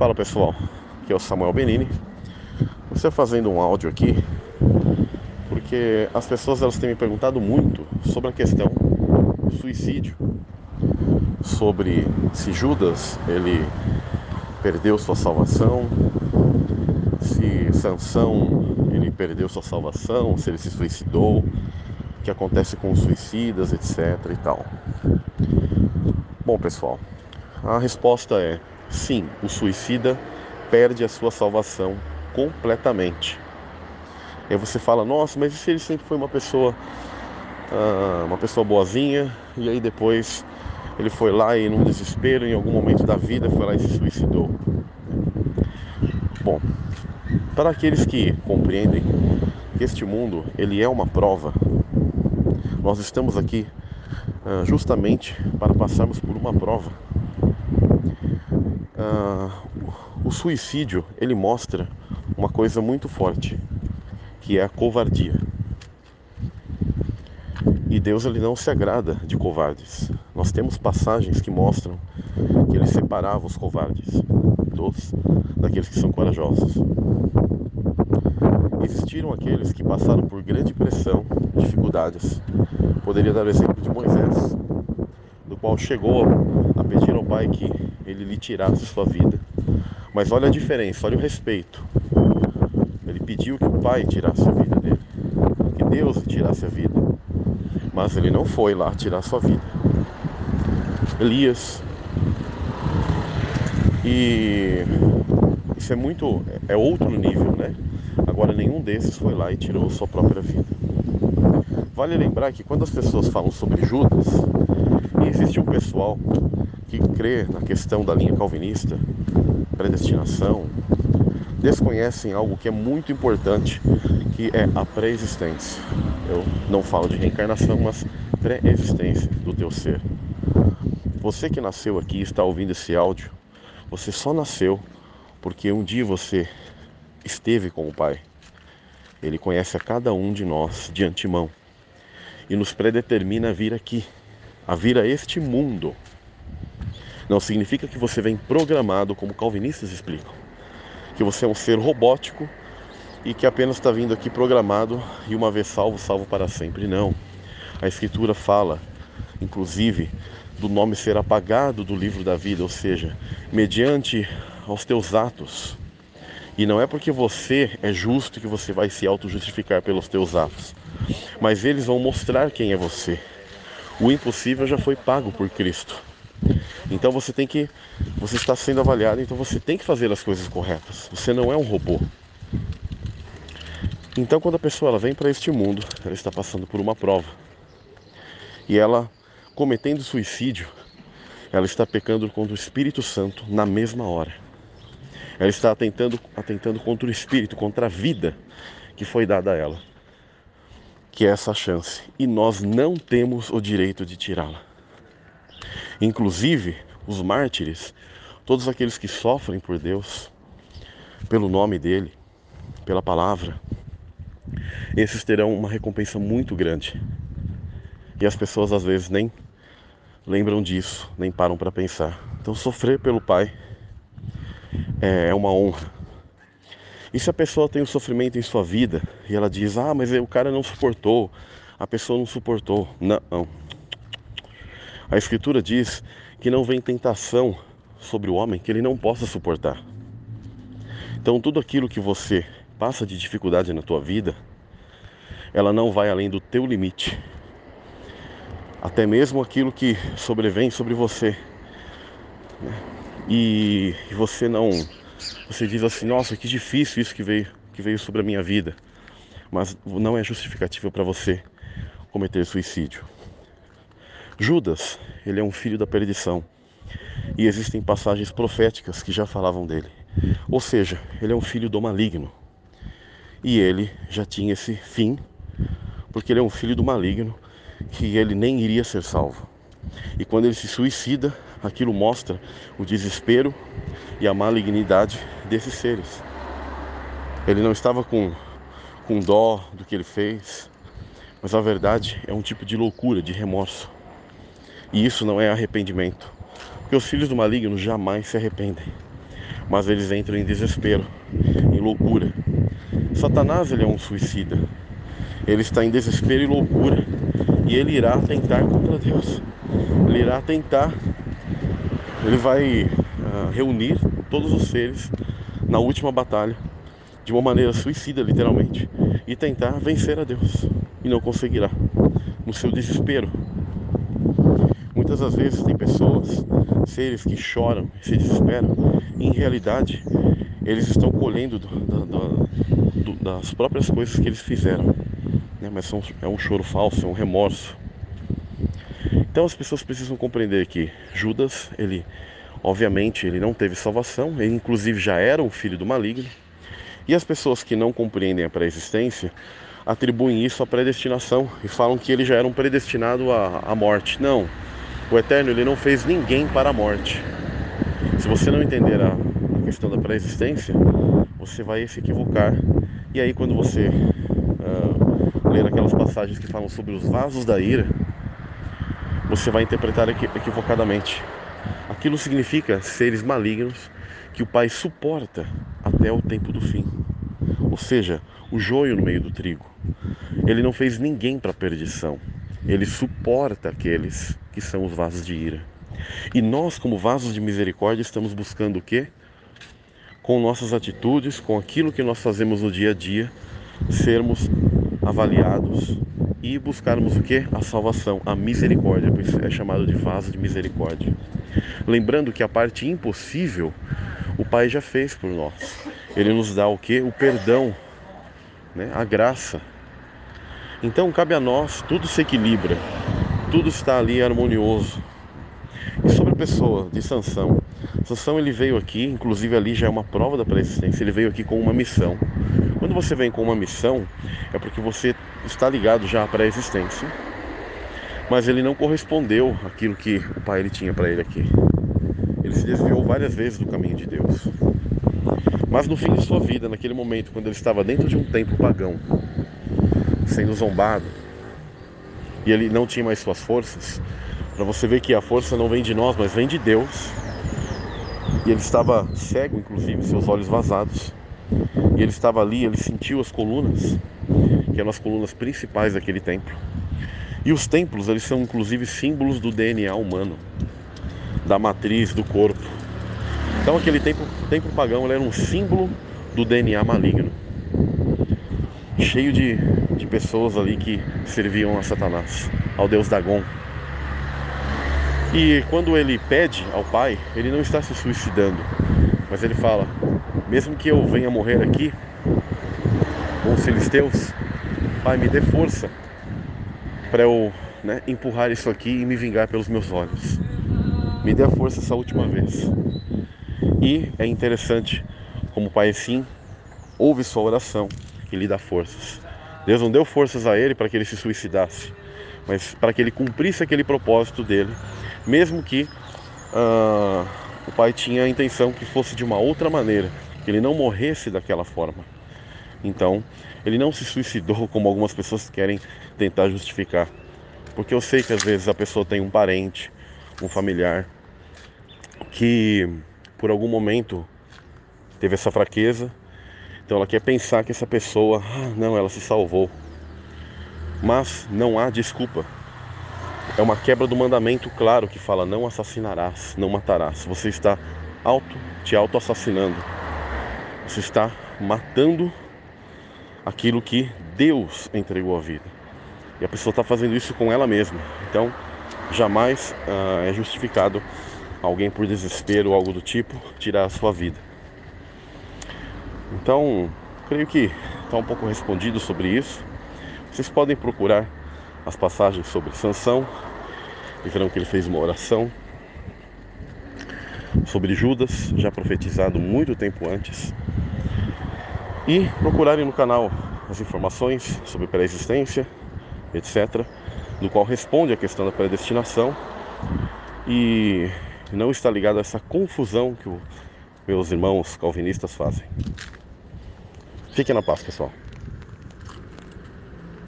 Fala pessoal, aqui é o Samuel Benini. Você fazendo um áudio aqui porque as pessoas elas têm me perguntado muito sobre a questão do suicídio, sobre se Judas ele perdeu sua salvação, se Sansão ele perdeu sua salvação, se ele se suicidou, o que acontece com os suicidas, etc e tal. Bom, pessoal, a resposta é sim, o suicida perde a sua salvação completamente. Aí você fala, nossa, mas e se ele sempre foi uma pessoa, ah, uma pessoa boazinha, e aí depois ele foi lá e num desespero, em algum momento da vida, foi lá e se suicidou. Bom, para aqueles que compreendem que este mundo ele é uma prova, nós estamos aqui ah, justamente para passarmos por uma prova. Ah, o suicídio ele mostra uma coisa muito forte, que é a covardia. E Deus ele não se agrada de covardes. Nós temos passagens que mostram que ele separava os covardes dos daqueles que são corajosos. Existiram aqueles que passaram por grande pressão, dificuldades. Poderia dar o exemplo de Moisés, do qual chegou a pedir ao Pai que lhe tirasse sua vida. Mas olha a diferença, olha o respeito. Ele pediu que o Pai tirasse a vida dele, que Deus tirasse a vida. Mas ele não foi lá tirar sua vida. Elias. E isso é muito. é outro nível, né? Agora nenhum desses foi lá e tirou sua própria vida. Vale lembrar que quando as pessoas falam sobre Judas, existe um pessoal que crê na questão da linha calvinista, predestinação, desconhecem algo que é muito importante, que é a pré-existência. Eu não falo de reencarnação, mas pré-existência do teu ser. Você que nasceu aqui e está ouvindo esse áudio, você só nasceu porque um dia você esteve com o Pai. Ele conhece a cada um de nós de antemão e nos predetermina a vir aqui, a vir a este mundo. Não significa que você vem programado, como calvinistas explicam, que você é um ser robótico e que apenas está vindo aqui programado e uma vez salvo, salvo para sempre. Não. A Escritura fala, inclusive, do nome ser apagado do livro da vida, ou seja, mediante aos teus atos. E não é porque você é justo que você vai se auto-justificar pelos teus atos, mas eles vão mostrar quem é você. O impossível já foi pago por Cristo. Então você tem que, você está sendo avaliado, então você tem que fazer as coisas corretas. Você não é um robô. Então quando a pessoa ela vem para este mundo, ela está passando por uma prova. E ela cometendo suicídio, ela está pecando contra o Espírito Santo na mesma hora. Ela está atentando, atentando contra o Espírito, contra a vida que foi dada a ela. Que é essa chance. E nós não temos o direito de tirá-la. Inclusive, os mártires, todos aqueles que sofrem por Deus, pelo nome dele, pela palavra, esses terão uma recompensa muito grande. E as pessoas às vezes nem lembram disso, nem param para pensar. Então, sofrer pelo Pai é, é uma honra. E se a pessoa tem um sofrimento em sua vida e ela diz: Ah, mas o cara não suportou, a pessoa não suportou. Não, não. A Escritura diz que não vem tentação sobre o homem que ele não possa suportar. Então, tudo aquilo que você passa de dificuldade na tua vida, ela não vai além do teu limite. Até mesmo aquilo que sobrevém sobre você. E você não. Você diz assim, nossa, que difícil isso que veio, que veio sobre a minha vida. Mas não é justificativa para você cometer suicídio. Judas, ele é um filho da perdição. E existem passagens proféticas que já falavam dele. Ou seja, ele é um filho do maligno. E ele já tinha esse fim, porque ele é um filho do maligno, que ele nem iria ser salvo. E quando ele se suicida, aquilo mostra o desespero e a malignidade desses seres. Ele não estava com, com dó do que ele fez, mas a verdade é um tipo de loucura, de remorso. E isso não é arrependimento. Porque os filhos do maligno jamais se arrependem. mas eles entram em desespero, em loucura. Satanás ele é um suicida. Ele está em desespero e loucura e ele irá tentar contra Deus. Ele irá tentar, ele vai uh, reunir todos os seres na última batalha de uma maneira suicida, literalmente, e tentar vencer a Deus e não conseguirá no seu desespero. Muitas das vezes tem pessoas, seres que choram se desesperam, em realidade eles estão colhendo do, do, do, das próprias coisas que eles fizeram, né? mas são, é um choro falso, é um remorso. Então as pessoas precisam compreender que Judas, ele obviamente ele não teve salvação, ele inclusive já era um filho do maligno, e as pessoas que não compreendem a pré-existência atribuem isso à predestinação e falam que ele já era um predestinado à, à morte. Não, o Eterno ele não fez ninguém para a morte. Se você não entender a, a questão da pré-existência, você vai se equivocar. E aí quando você uh, ler aquelas passagens que falam sobre os vasos da ira, você vai interpretar equivocadamente. Aquilo significa seres malignos que o Pai suporta até o tempo do fim. Ou seja, o joio no meio do trigo. Ele não fez ninguém para perdição. Ele suporta aqueles que são os vasos de ira. E nós, como vasos de misericórdia, estamos buscando o quê? Com nossas atitudes, com aquilo que nós fazemos no dia a dia, sermos avaliados e buscarmos o que? A salvação, a misericórdia, é chamado de vaso de misericórdia. Lembrando que a parte impossível o Pai já fez por nós. Ele nos dá o que? O perdão, né? a graça. Então cabe a nós, tudo se equilibra, tudo está ali harmonioso. E sobre a pessoa de Sansão, Sansão ele veio aqui, inclusive ali já é uma prova da pré-existência, ele veio aqui com uma missão. Quando você vem com uma missão, é porque você está ligado já à pré-existência, mas ele não correspondeu àquilo que o pai ele tinha para ele aqui. Ele se desviou várias vezes do caminho de Deus. Mas no fim de sua vida, naquele momento, quando ele estava dentro de um templo pagão, sendo zombado, e ele não tinha mais suas forças, para você ver que a força não vem de nós, mas vem de Deus. E ele estava cego, inclusive, seus olhos vazados. E ele estava ali, ele sentiu as colunas, que eram as colunas principais daquele templo. E os templos, eles são inclusive símbolos do DNA humano, da matriz, do corpo. Então aquele templo, templo pagão era um símbolo do DNA maligno. Cheio de, de pessoas ali que serviam a Satanás, ao deus Dagon. E quando ele pede ao pai, ele não está se suicidando, mas ele fala: mesmo que eu venha morrer aqui com os filisteus, pai, me dê força para eu né, empurrar isso aqui e me vingar pelos meus olhos. Me dê a força essa última vez. E é interessante como o pai sim ouve sua oração e lhe dá forças. Deus não deu forças a ele para que ele se suicidasse, mas para que ele cumprisse aquele propósito dele mesmo que uh, o pai tinha a intenção que fosse de uma outra maneira, que ele não morresse daquela forma. Então, ele não se suicidou como algumas pessoas querem tentar justificar. Porque eu sei que às vezes a pessoa tem um parente, um familiar, que por algum momento teve essa fraqueza, então ela quer pensar que essa pessoa, ah, não, ela se salvou. Mas não há desculpa é uma quebra do mandamento claro que fala não assassinarás, não matarás. Você está auto te auto-assassinando. Você está matando aquilo que Deus entregou à vida. E a pessoa está fazendo isso com ela mesma. Então, jamais uh, é justificado alguém por desespero ou algo do tipo tirar a sua vida. Então, creio que está um pouco respondido sobre isso. Vocês podem procurar as passagens sobre Sansão e verão que ele fez uma oração sobre Judas, já profetizado muito tempo antes. E procurarem no canal as informações sobre pré-existência, etc., no qual responde a questão da predestinação e não está ligado a essa confusão que os meus irmãos calvinistas fazem. Fiquem na paz, pessoal.